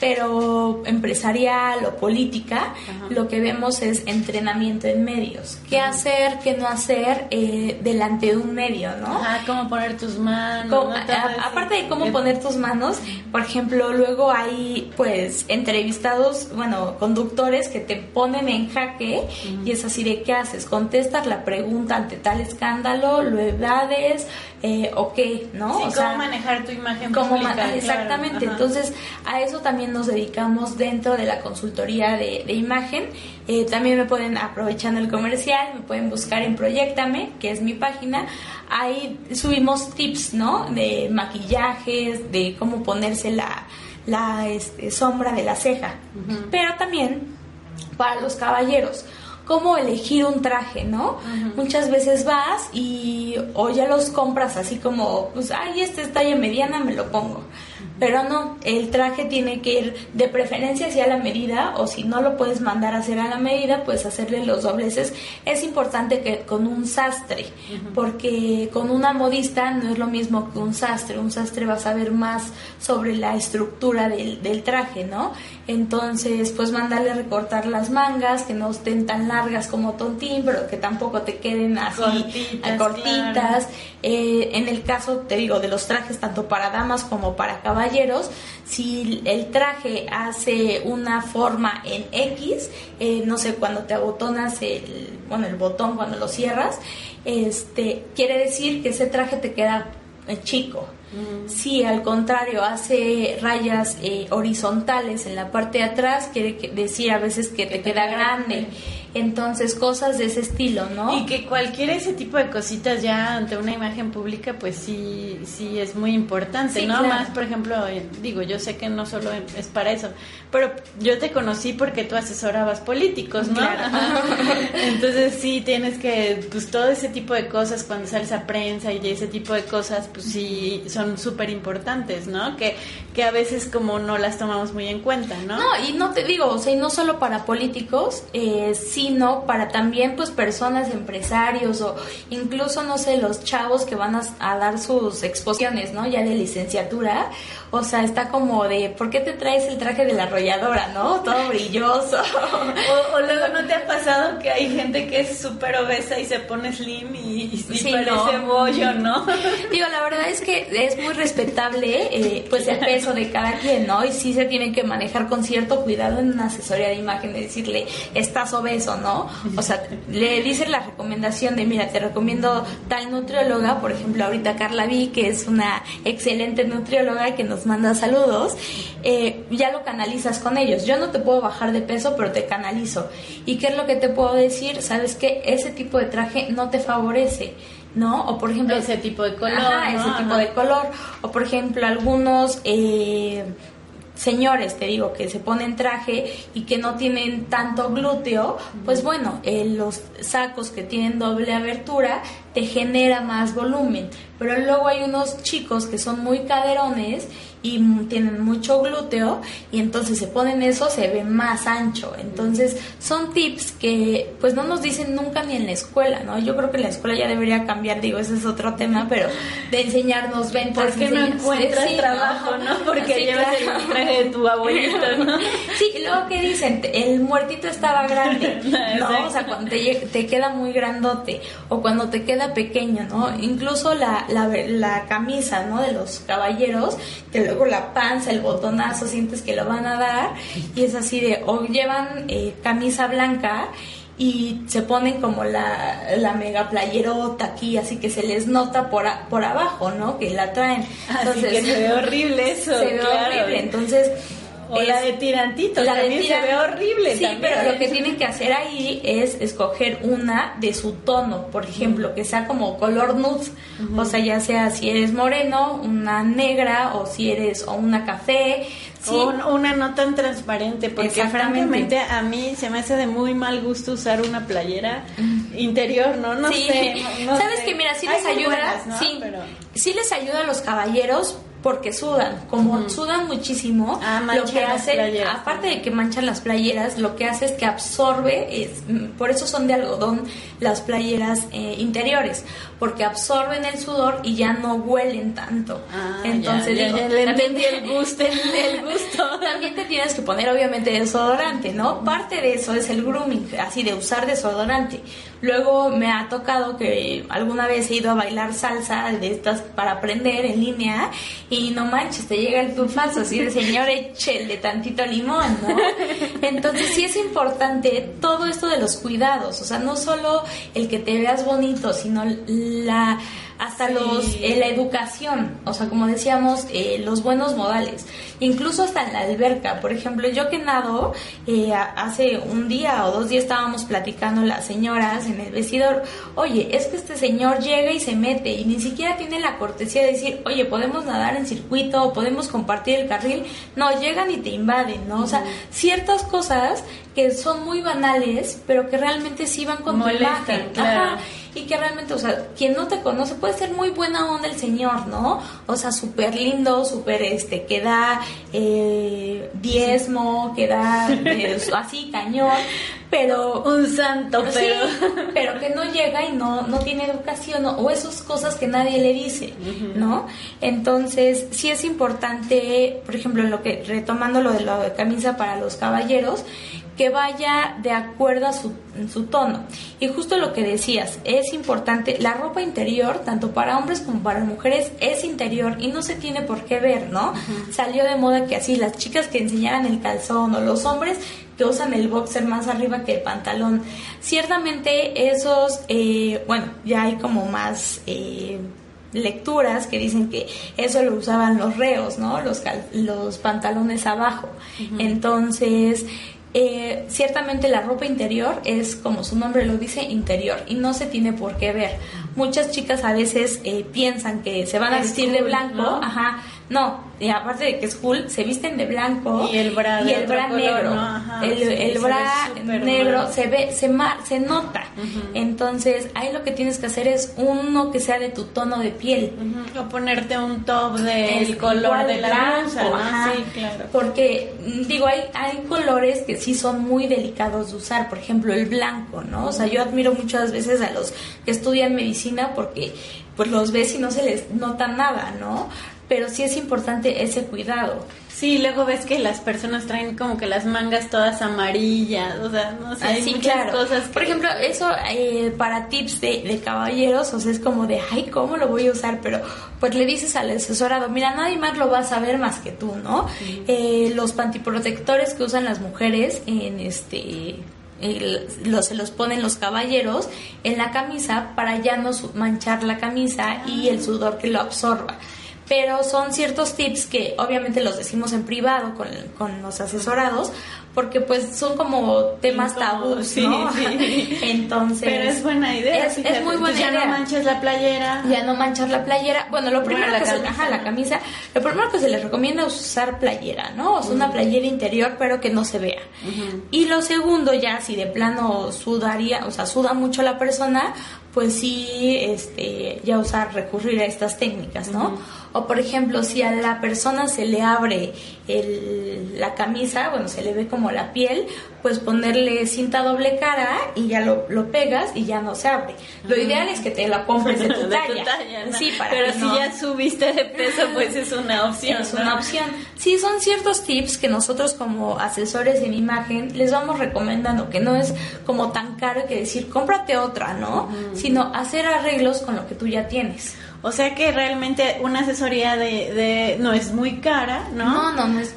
pero empresarial o política, lo que vemos es entrenamiento en medios. ¿Qué hacer, qué no hacer eh, delante de un medio, no? Ajá, cómo poner tus manos. aparte de cómo poner tus manos, por ejemplo, luego hay pues entrevistados, bueno, conductores que te ponen en jaque y es así de qué haces, contestas la pregunta ante tal escándalo, lo evades, eh, o qué, ¿no? Sí, cómo manejar tu imagen pública, Exactamente, entonces a eso también nos dedicamos dentro de la consultoría de, imagen. Eh, también me pueden, aprovechando el comercial, me pueden buscar en Proyectame, que es mi página. Ahí subimos tips, ¿no? De maquillajes, de cómo ponerse la, la este, sombra de la ceja. Pero también para los caballeros cómo elegir un traje, ¿no? Muchas veces vas y o ya los compras así como, pues, ay, este es talla mediana, me lo pongo. Pero no, el traje tiene que ir de preferencia hacia la medida o si no lo puedes mandar a hacer a la medida, pues hacerle los dobleces. Es importante que con un sastre, porque con una modista no es lo mismo que un sastre. Un sastre va a saber más sobre la estructura del, del traje, ¿no? Entonces, pues mandarle recortar las mangas, que no estén tan largas como tontín, pero que tampoco te queden así cortitas. Eh, en el caso, te digo, de los trajes tanto para damas como para caballeros, si el traje hace una forma en X, eh, no sé, cuando te abotonas el, bueno, el botón, cuando lo cierras, este, quiere decir que ese traje te queda eh, Si al contrario hace rayas eh, horizontales en la parte de atrás, quiere decir a veces que te queda grande. Entonces, cosas de ese estilo, ¿no? Y que cualquier ese tipo de cositas ya ante una imagen pública, pues sí, sí es muy importante, ¿no? Más, por ejemplo, eh, digo, yo sé que no solo es para eso, pero yo te conocí porque tú asesorabas políticos, ¿no? <laughs> Entonces sí, tienes que, pues todo ese tipo de cosas, cuando sales a prensa y ese tipo de cosas, pues sí, son súper importantes, ¿no? Que, que a veces como no las tomamos muy en cuenta, ¿no? No, y no te digo, o sea, y no solo para políticos, eh, sí sino para también pues personas, empresarios o incluso, no sé, los chavos que van a, dar sus exposiciones, ¿no? Ya de licenciatura. O sea, está como de, ¿por qué te traes el traje de la arrolladora, no? Todo brilloso. o, luego no te ha pasado que hay gente que es súper obesa y se pone slim y, y, parece bollo, ¿no? Digo, la verdad es que es muy respetable eh, pues el peso de cada quien, ¿no? Y sí se tiene que manejar con cierto cuidado en una asesoría de imagen, de decirle, estás obeso, ¿no? O sea, le dice la recomendación de, mira, te recomiendo tal nutrióloga, por ejemplo, ahorita Carla Vi, que es una excelente nutrióloga que nos manda saludos, eh, ya lo canalizas con ellos. Yo no te puedo bajar de peso, pero te canalizo. ¿Y qué es lo que te puedo decir? Sabes que ese tipo de traje no te favorece. ¿no? O por ejemplo... Ese tipo de color. ese tipo de color. O por ejemplo, algunos eh, señores, te digo, que se ponen traje y que no tienen tanto glúteo, pues bueno, eh, los sacos que tienen doble abertura te genera más volumen. Pero luego hay unos chicos que son muy caderones y tienen mucho glúteo y entonces se ponen eso, se ve más ancho. Entonces son tips que pues no nos dicen nunca ni en la escuela, ¿no? Yo creo que la escuela ya debería cambiar, digo, ese es otro tema, pero de enseñarnos ventas. ¿Por qué no encuentras trabajo, no? Porque llevas el traje de tu abuelito, ¿no? <laughs> sí, y luego que dicen, el muertito estaba grande, <laughs> ¿no? O sea, cuando te, te, queda muy grandote o cuando te queda pequeño, ¿no? Incluso la, la, la camisa, ¿no? De los caballeros, que luego la panza, el botonazo, sientes que lo van a dar y es así de, o llevan eh, camisa blanca y se ponen como la, la mega playerota aquí, así que se les nota por, por abajo, ¿no? Que la traen. Entonces, así que se ve horrible eso. <laughs> Se ve horrible. Entonces, o la de tirantito, la también de se ve horrible. Sí, pero lo que tienen que hacer ahí es escoger una de su tono, por ejemplo, que sea como color nude, o sea, ya sea si eres moreno, una negra, o si eres o una café. O una no tan transparente, porque francamente a mí se me hace de muy mal gusto usar una playera interior, ¿no? No sé. Sabes que mira, sí les ayuda, sí, sí les ayuda a los caballeros porque sudan. Como sudan muchísimo, ah, lo que hace, aparte de que manchan las playeras, lo que hace es que absorbe, es, por eso son de algodón las playeras eh, interiores, porque absorben el sudor y ya no huelen tanto. Ah, Entonces, le entendí el <laughs> gusto, el gusto. también te tienes que poner obviamente desodorante, ¿no? Parte de eso es el grooming, así de usar desodorante. Luego me ha tocado que alguna vez he ido a bailar salsa de estas para aprender en línea y no manches, te llega el tufazo así de señor échele tantito limón, ¿no? <laughs> Entonces sí es importante todo esto de los cuidados, o sea, no solo el que te veas bonito, sino la hasta los eh, la educación, o sea, como decíamos, eh, los buenos modales, incluso hasta en la alberca. Por ejemplo, yo que nado, eh, hace un día o dos días estábamos platicando las señoras en el vestidor, oye, es que este señor llega y se mete y ni siquiera tiene la cortesía de decir, oye, podemos nadar en circuito o podemos compartir el carril. No, llegan y te invaden, ¿no? O sea, ciertas cosas que son muy banales, pero que realmente sí van con tu imagen. Claro y que realmente, o sea, quien no te conoce puede ser muy buena onda el señor, ¿no? O sea, súper lindo, súper este, que da eh, diezmo, que da eh, así cañón, pero... Un santo, pero... pero que no llega y no, no tiene educación o esas cosas que nadie le dice, ¿no? Entonces, sí es importante, por ejemplo, lo que, retomando lo de la camisa para los caballeros, que vaya de acuerdo a su, su, tono. Y justo lo que decías, es importante, la ropa interior, tanto para hombres como para mujeres, es interior y no se tiene por qué ver, ¿no? Salió de moda que así las chicas que enseñaran el calzón o los hombres que usan el boxer más arriba que el pantalón. Ciertamente esos, eh, bueno, ya hay como más... Eh, lecturas que dicen que eso lo usaban los reos, ¿no? Los, los pantalones abajo. Entonces, eh, ciertamente la ropa interior es, como su nombre lo dice, interior y no se tiene por qué ver. Muchas chicas a veces eh, piensan que se van a vestir de blanco, ajá, no, y aparte de que es cool, se visten de blanco y el bra, y el bra negro. el, el bra negro se ve, se, se nota. Entonces, ahí lo que tienes que hacer es uno que sea de tu tono de piel. O ponerte un top del color de la blusa, Sí, claro. Porque, digo, hay, hay colores que sí son muy delicados de usar. Por ejemplo, el blanco, ¿no? O sea, yo admiro muchas veces a los que estudian medicina porque pues los ves y no se les nota nada, ¿no? Pero sí es importante ese cuidado. Sí, luego ves que las personas traen como que las mangas todas amarillas, o sea, no sé, hay Así, muchas claro. cosas. que- Por ejemplo, eso eh, para tips de, de caballeros, o sea, es como de, ay, ¿cómo lo voy a usar? Pero pues le dices al asesorado, mira, nadie más lo va a saber más que tú, ¿no? Eh, los pantiprotectores que usan las mujeres en este... el- los, se los ponen los caballeros en la camisa para ya no su- manchar la camisa y el sudor que lo absorba pero son ciertos tips que obviamente los decimos en privado con, con los asesorados porque pues son como temas tabús, ¿no? sí, sí. <laughs> Entonces... Pero es buena idea. Es, muy buena idea. ya no manches la playera. Ya no manchar la playera. Bueno, lo primero la que se, camisa, ajá, la camisa, lo primero que se les recomienda es usar playera, ¿no? O sea, una playera interior, pero que no se vea. Y lo segundo, ya si de plano sudaría, o sea, suda mucho la persona, pues sí, este, ya usar, recurrir a estas técnicas, ¿no? O por ejemplo, si a la persona se le abre el- la camisa, bueno, se le ve como la piel, pues ponerle cinta doble cara y ya lo, lo pegas y ya no se abre. Lo ideal es que te la compres de tu <laughs> De talla. ¿no? Sí, para Pero que si ya subiste de peso, pues es una opción. es ¿no? una opción. Sí, son ciertos tips que nosotros como asesores en imagen les vamos recomendando, que no es como tan caro que decir cómprate otra, ¿no? Sino hacer arreglos con lo que tú ya tienes. O sea que realmente una asesoría de, de no es muy cara, ¿no? No, no, no es...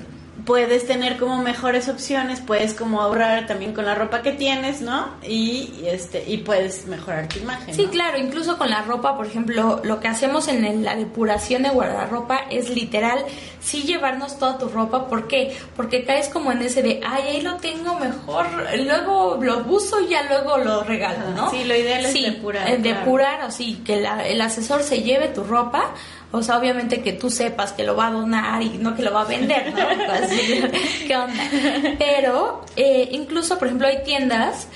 Puedes tener como mejores opciones, puedes como ahorrar también con la ropa que tienes, ¿no? Y, y, este y puedes mejorar tu imagen. Sí, ¿no? claro, incluso con la ropa, por ejemplo, lo que hacemos en la depuración de guardarropa es literal, sí llevarnos toda tu ropa. ¿Por qué? Porque caes como en ese de, ay, ahí lo tengo mejor, luego lo uso y ya luego lo regalo, ¿no? Sí, lo ideal es Sí, depurar, eh, claro. depurar, así, que la- el asesor se lleve tu ropa. O sea, obviamente que tú sepas que lo va a donar y no que lo va a vender, ¿no? <laughs> Así, ¿Qué onda? Pero eh, incluso, por ejemplo, hay tiendas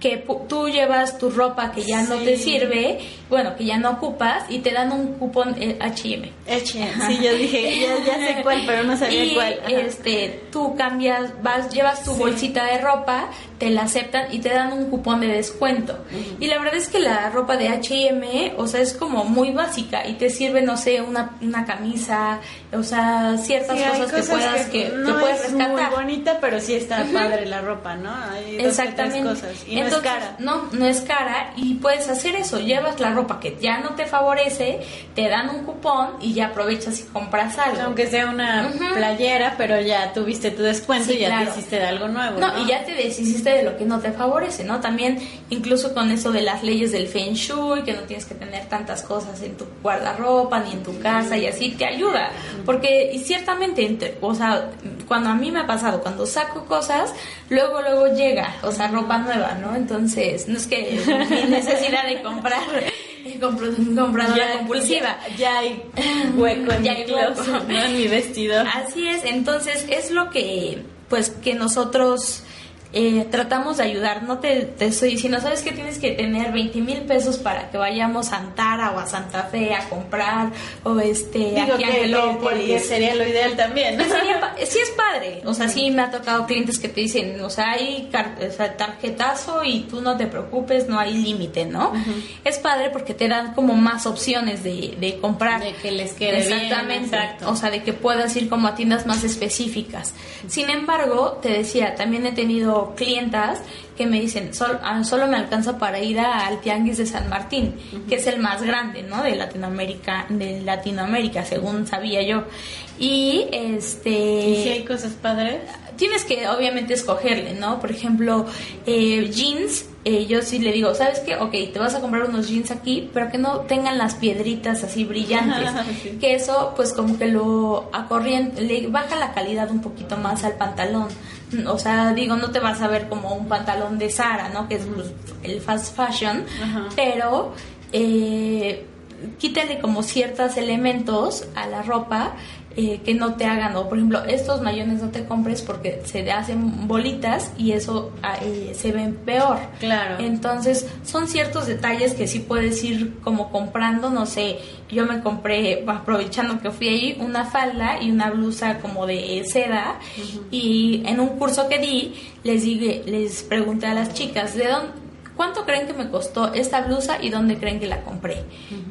que tú llevas tu ropa que ya no Sí. te sirve, bueno, que ya no ocupas y te dan un cupón H&M. Eche. Sí, yo dije, ya, ya sé cuál, pero no sabía y cuál. Ajá. este tú cambias vas llevas tu Sí. bolsita de ropa te la aceptan y te dan un cupón de descuento y la verdad es que la ropa de H&M o sea es como muy básica y te sirve no sé una, una camisa o sea ciertas Sí, cosas, que puedas que, que no puedes es muy bonita, pero sí está padre la ropa, ¿no? Hay dos Exactamente. cosas. Y no Entonces, es cara. No, no es cara y puedes hacer eso. Llevas la ropa que ya no te favorece, te dan un cupón y ya aprovechas y compras algo. Aunque sea una playera, pero ya tuviste tu descuento Sí, y ya claro. te hiciste de algo nuevo. No, No, y ya te deshiciste de lo que no te favorece, ¿no? También, incluso con eso de las leyes del Feng Shui, que no tienes que tener tantas cosas en tu guardarropa ni en tu casa y así, te ayuda. Porque, y ciertamente, o sea, cuando a mí me ha pasado, cuando saco cosas, luego, luego llega, o sea, ropa nueva, ¿no? Entonces, no es que <laughs> mi necesidad de comprar, compro- compradora compulsiva. Ya, ya hay hueco en Ya mi closet, ¿no? En mi vestido. Así es, entonces es lo que, pues, que nosotros eh, tratamos de ayudar. No te, te estoy diciendo, ¿sabes que tienes que tener 20 mil pesos para que vayamos a Antara o a Santa Fe a comprar? O este, Digo aquí a que, sería lo ideal también. ¿no? Sería <laughs> sí es padre, o sea, sí me ha tocado clientes que te dicen, o sea, hay tarjetazo y tú no te preocupes, no hay límite, ¿no? Es padre porque te dan como más opciones de, de comprar. De que les quede bien, Exactamente, exacto. o sea, de que puedas ir como a tiendas más específicas. Sin embargo, te decía, también he tenido clientas que me dicen, "Sol- ah, solo me alcanza para ir al Tianguis de San Martín, que es el más grande, ¿no? De Latinoamérica, de Latinoamérica, según sabía yo. Y este ¿Y si hay cosas padres? tienes que obviamente escogerle, ¿no? Por ejemplo, eh, jeans, eh, yo sí le digo, ¿sabes qué? Ok, te vas a comprar unos jeans aquí, pero que no tengan las piedritas así brillantes. <laughs> Sí. Que eso, pues como que lo acorriente, le baja la calidad un poquito más al pantalón. O sea, digo, no te vas a ver como un pantalón de Sara, ¿no? Que es pues, el fast fashion, Ajá. pero eh, quítale como ciertos elementos a la ropa eh, que no te hagan, o por ejemplo, estos mayones no te compres porque se hacen bolitas y eso ah, eh, se ven peor. Claro. Entonces, son ciertos detalles que sí puedes ir como comprando, no sé, yo me compré, aprovechando que fui ahí, una falda y una blusa como de seda y en un curso que di, les dije, les pregunté a las chicas, ¿de dónde? ¿Cuánto creen que me costó esta blusa y dónde creen que la compré?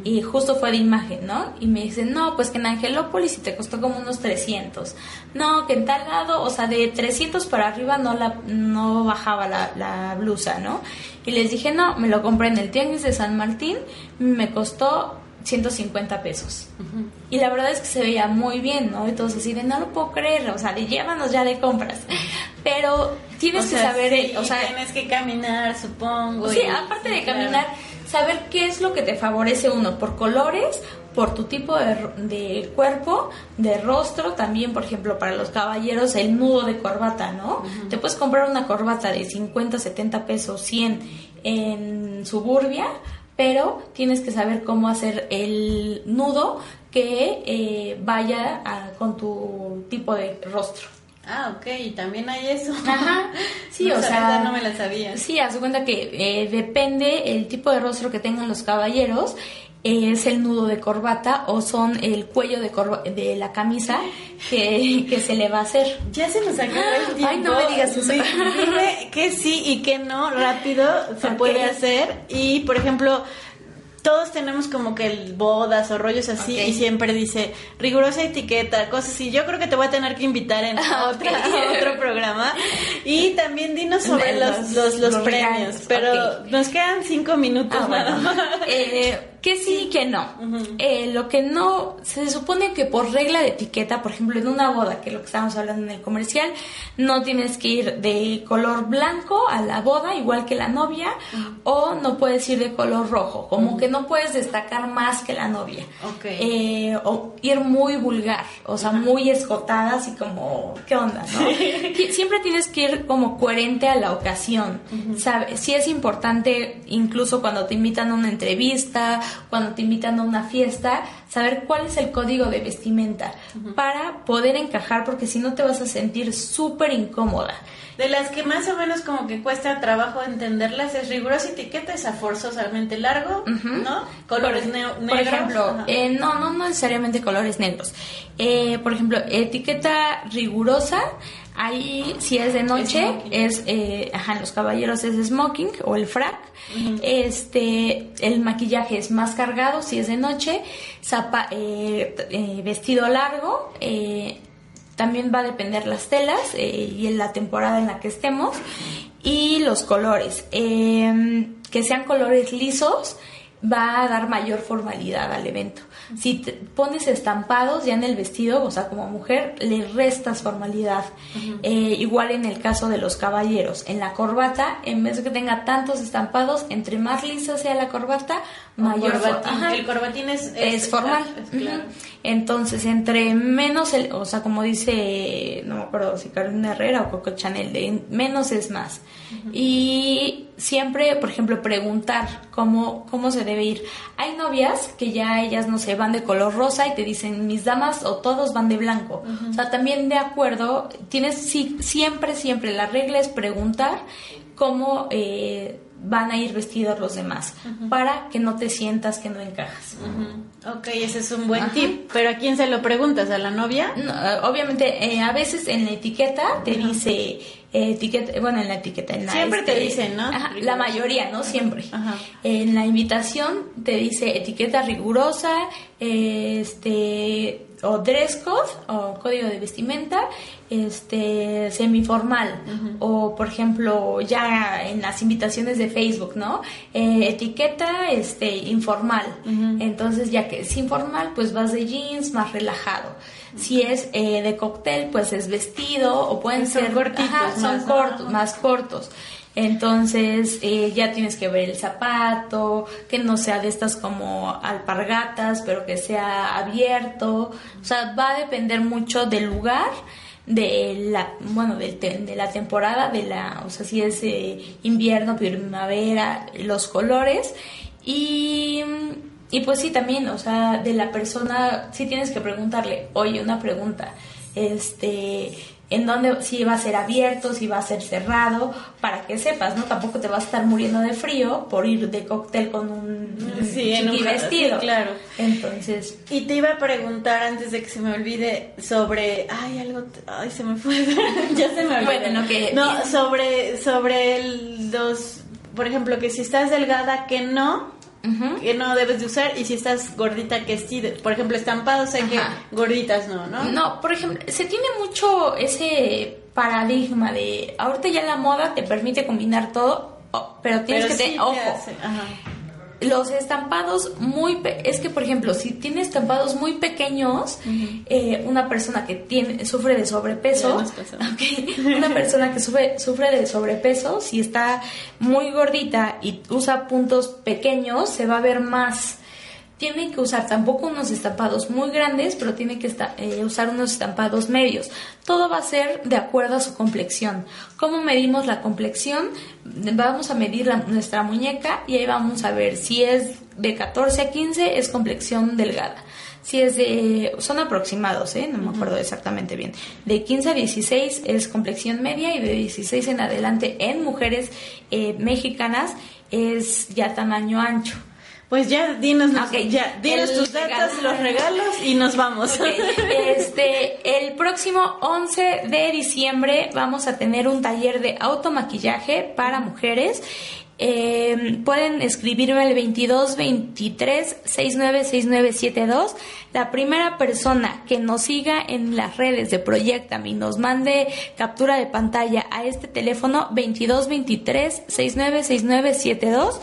Y justo fue de imagen, ¿no? Y me dicen, no, pues que en Angelópolis te costó como unos 300. No, que en tal lado, o sea, de 300 para arriba no, la, no bajaba la, la blusa, ¿no? Y les dije, no, me lo compré en el Tianguis de San Martín, me costó 150 pesos. Y la verdad es que se veía muy bien, ¿no? Y todos así de, no lo puedo creer, o sea, de llévanos ya de compras. <laughs> Pero tienes que saber, o sea... Tienes que caminar, supongo. Sí, aparte de caminar, saber qué es lo que te favorece uno, por colores, por tu tipo de, cuerpo, de rostro, también, por ejemplo, para los caballeros, el nudo de corbata, ¿no? Te puedes comprar una corbata de 50, 70 pesos, 100 en Suburbia, pero tienes que saber cómo hacer el nudo que eh, vaya con tu tipo de rostro. Ah, ok, también hay eso. Ajá, sí, <laughs> o sea, no me la sabía. Sí, haz cuenta que eh, depende el tipo de rostro que tengan los caballeros, es el nudo de corbata o son el cuello de, de la camisa que, se le va a hacer. Ya se nos acaba el tiempo. Ay, no me digas eso. Dime que sí y que no, rápido se puede hacer. Y, por ejemplo, todos tenemos como que el bodas o rollos así y siempre dice rigurosa etiqueta, cosas así. Yo creo que te voy a tener que invitar en <laughs> <laughs> otro programa. Y también dinos sobre los, los, premios. Pero nos quedan cinco minutos ah, eh, que sí y que no. Eh, lo que no, se supone que por regla de etiqueta, por ejemplo, en una boda, que es lo que estamos hablando en el comercial, no tienes que ir de color blanco a la boda, igual que la novia, o no puedes ir de color rojo, como que no puedes destacar más que la novia. Eh, o ir muy vulgar, o sea, muy escotada, así como, ¿qué onda? No? Siempre tienes que ir como coherente a la ocasión, ¿sabes? Sí es importante, incluso cuando te invitan a una entrevista, cuando te invitan a una fiesta, saber cuál es el código de vestimenta para poder encajar, porque si no te vas a sentir súper incómoda. De las que más o menos como que cuesta trabajo entenderlas es rigurosa etiqueta, es a forzosamente largo, ¿no? Colores negros. Por ejemplo, eh, no, no necesariamente colores negros. Eh, por ejemplo, etiqueta rigurosa Ahí, si es de noche, es, eh, ajá, los caballeros es smoking o el frac. Este, el maquillaje es más cargado si es de noche. Zapa, eh, eh, vestido largo. también va a depender las telas y en la temporada en la que estemos. Y los colores. que sean colores lisos va a dar mayor formalidad al evento. Si te pones estampados ya en el vestido, o sea, como mujer, le restas formalidad. Eh, igual en el caso de los caballeros. En la corbata, en vez de que tenga tantos estampados, entre más lisa sea la corbata, mayor corbatín. El corbatín es, es, formal. Entonces, entre menos, el, o sea, como dice, no me acuerdo si Carolina Herrera o Coco Chanel, de menos es más. Y siempre, por ejemplo, preguntar cómo, cómo se debe ir. Hay novias que ya ellas, no sé, van de color rosa y te dicen, mis damas o todos van de blanco. O sea, también de acuerdo, tienes siempre, siempre, la regla es preguntar cómo... Eh, van a ir vestidos los demás para que no te sientas que no encajas. Ok, ese es un buen tip. ¿Pero a quién se lo preguntas? ¿A la novia? Eh, obviamente, eh, a veces en la etiqueta te dice, eh, etiqueta, bueno, en la etiqueta, en Siempre te este, dicen, ¿no? la mayoría, ¿no? Siempre. En la invitación te dice etiqueta rigurosa, este o dress code o código de vestimenta este semiformal. O por ejemplo ya en las invitaciones de Facebook no eh, etiqueta este informal. Entonces ya que es informal pues vas de jeans más relajado. Si es eh, de cóctel pues es vestido o pueden ser cortitos son cortos más cortos entonces eh, ya tienes que ver el zapato, que no sea de estas como alpargatas, pero que sea abierto. O sea, va a depender mucho del lugar, de la, bueno, de, de la temporada, de la, o sea, si es eh, invierno, primavera, los colores. Y, y pues sí, también, o sea, de la persona, sí tienes que preguntarle, oye, una pregunta, este en dónde si va a ser abierto, si va a ser cerrado, para que sepas, ¿no? Tampoco te vas a estar muriendo de frío por ir de cóctel con un sí, vestido. claro. Entonces. Y te iba a preguntar antes de que se me olvide sobre. Ay, algo. Ay, se me fue. <laughs> ya se me olvidó. Bueno, que. No, sobre, sobre los por ejemplo, que si estás delgada, que no, Que no debes de usar, y si estás gordita, que sí. Por ejemplo, estampados, sé que gorditas no, ¿no? No, por ejemplo, se tiene mucho ese paradigma de ahorita ya la moda te permite combinar todo, pero tienes Pero que sí tener, te ojo, ajá. Los estampados muy es que por ejemplo si tiene estampados muy pequeños eh, una persona que tiene sufre de sobrepeso Ya nos pasamos. <laughs> ok, una persona que sufre sufre de sobrepeso si está muy gordita y usa puntos pequeños se va a ver más tiene que usar tampoco unos estampados muy grandes, pero tiene que eh, usar unos estampados medios. Todo va a ser de acuerdo a su complexión. ¿Cómo medimos la complexión? Vamos a medir la- nuestra muñeca y ahí vamos a ver si es de 14 a 15 es complexión delgada. Si es de, son aproximados, ¿eh? no me acuerdo exactamente bien. De 15 a 16 es complexión media y de 16 en adelante en mujeres eh, mexicanas es ya tamaño ancho. Pues ya, dinos, ya, tus datos, regalo. los regalos y nos vamos. Este, el próximo 11 de diciembre vamos a tener un taller de automaquillaje para mujeres. Eh, pueden escribirme al 22 23 69 6972. La primera persona que nos siga en las redes de Proyectam y nos mande captura de pantalla a este teléfono 22 23 69 6972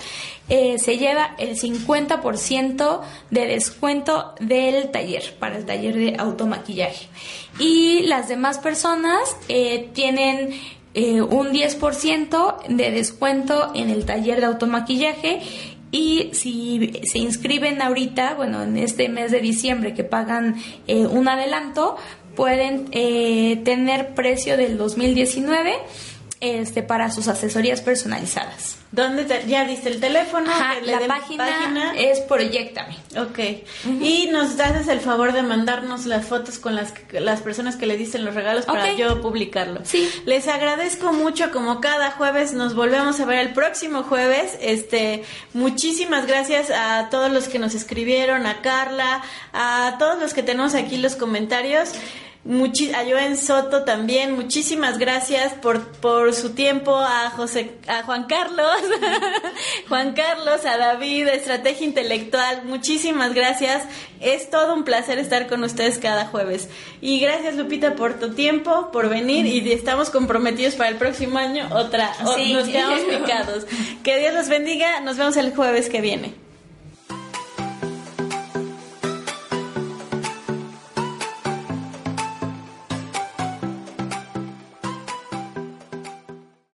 eh, se lleva el 50% de descuento del taller, para el taller de automaquillaje. Y las demás personas eh, tienen eh, un 10% de descuento en el taller de automaquillaje. Y si se inscriben ahorita, bueno, en este mes de diciembre que pagan eh, un adelanto, pueden eh, tener precio del 2019 este, para sus asesorías personalizadas. ¿Dónde te- ya diste el teléfono? Ajá, la den página, es Proyectame. Ok. Y nos haces el favor de mandarnos las fotos con las, las personas que le dicen los regalos para yo publicarlo. Sí. Les agradezco mucho, como cada jueves, nos volvemos a ver el próximo jueves. Este, muchísimas gracias a todos los que nos escribieron, a Carla, a todos los que tenemos aquí los comentarios. Muchi- a Joen Soto también, muchísimas gracias por, por su tiempo, a José, a Juan Carlos, <laughs> Juan Carlos, a David, a Estrategia Intelectual, muchísimas gracias. Es todo un placer estar con ustedes cada jueves. Y gracias Lupita por tu tiempo, por venir y estamos comprometidos para el próximo año otra, o- nos quedamos picados. <laughs> Que Dios los bendiga, nos vemos el jueves que viene.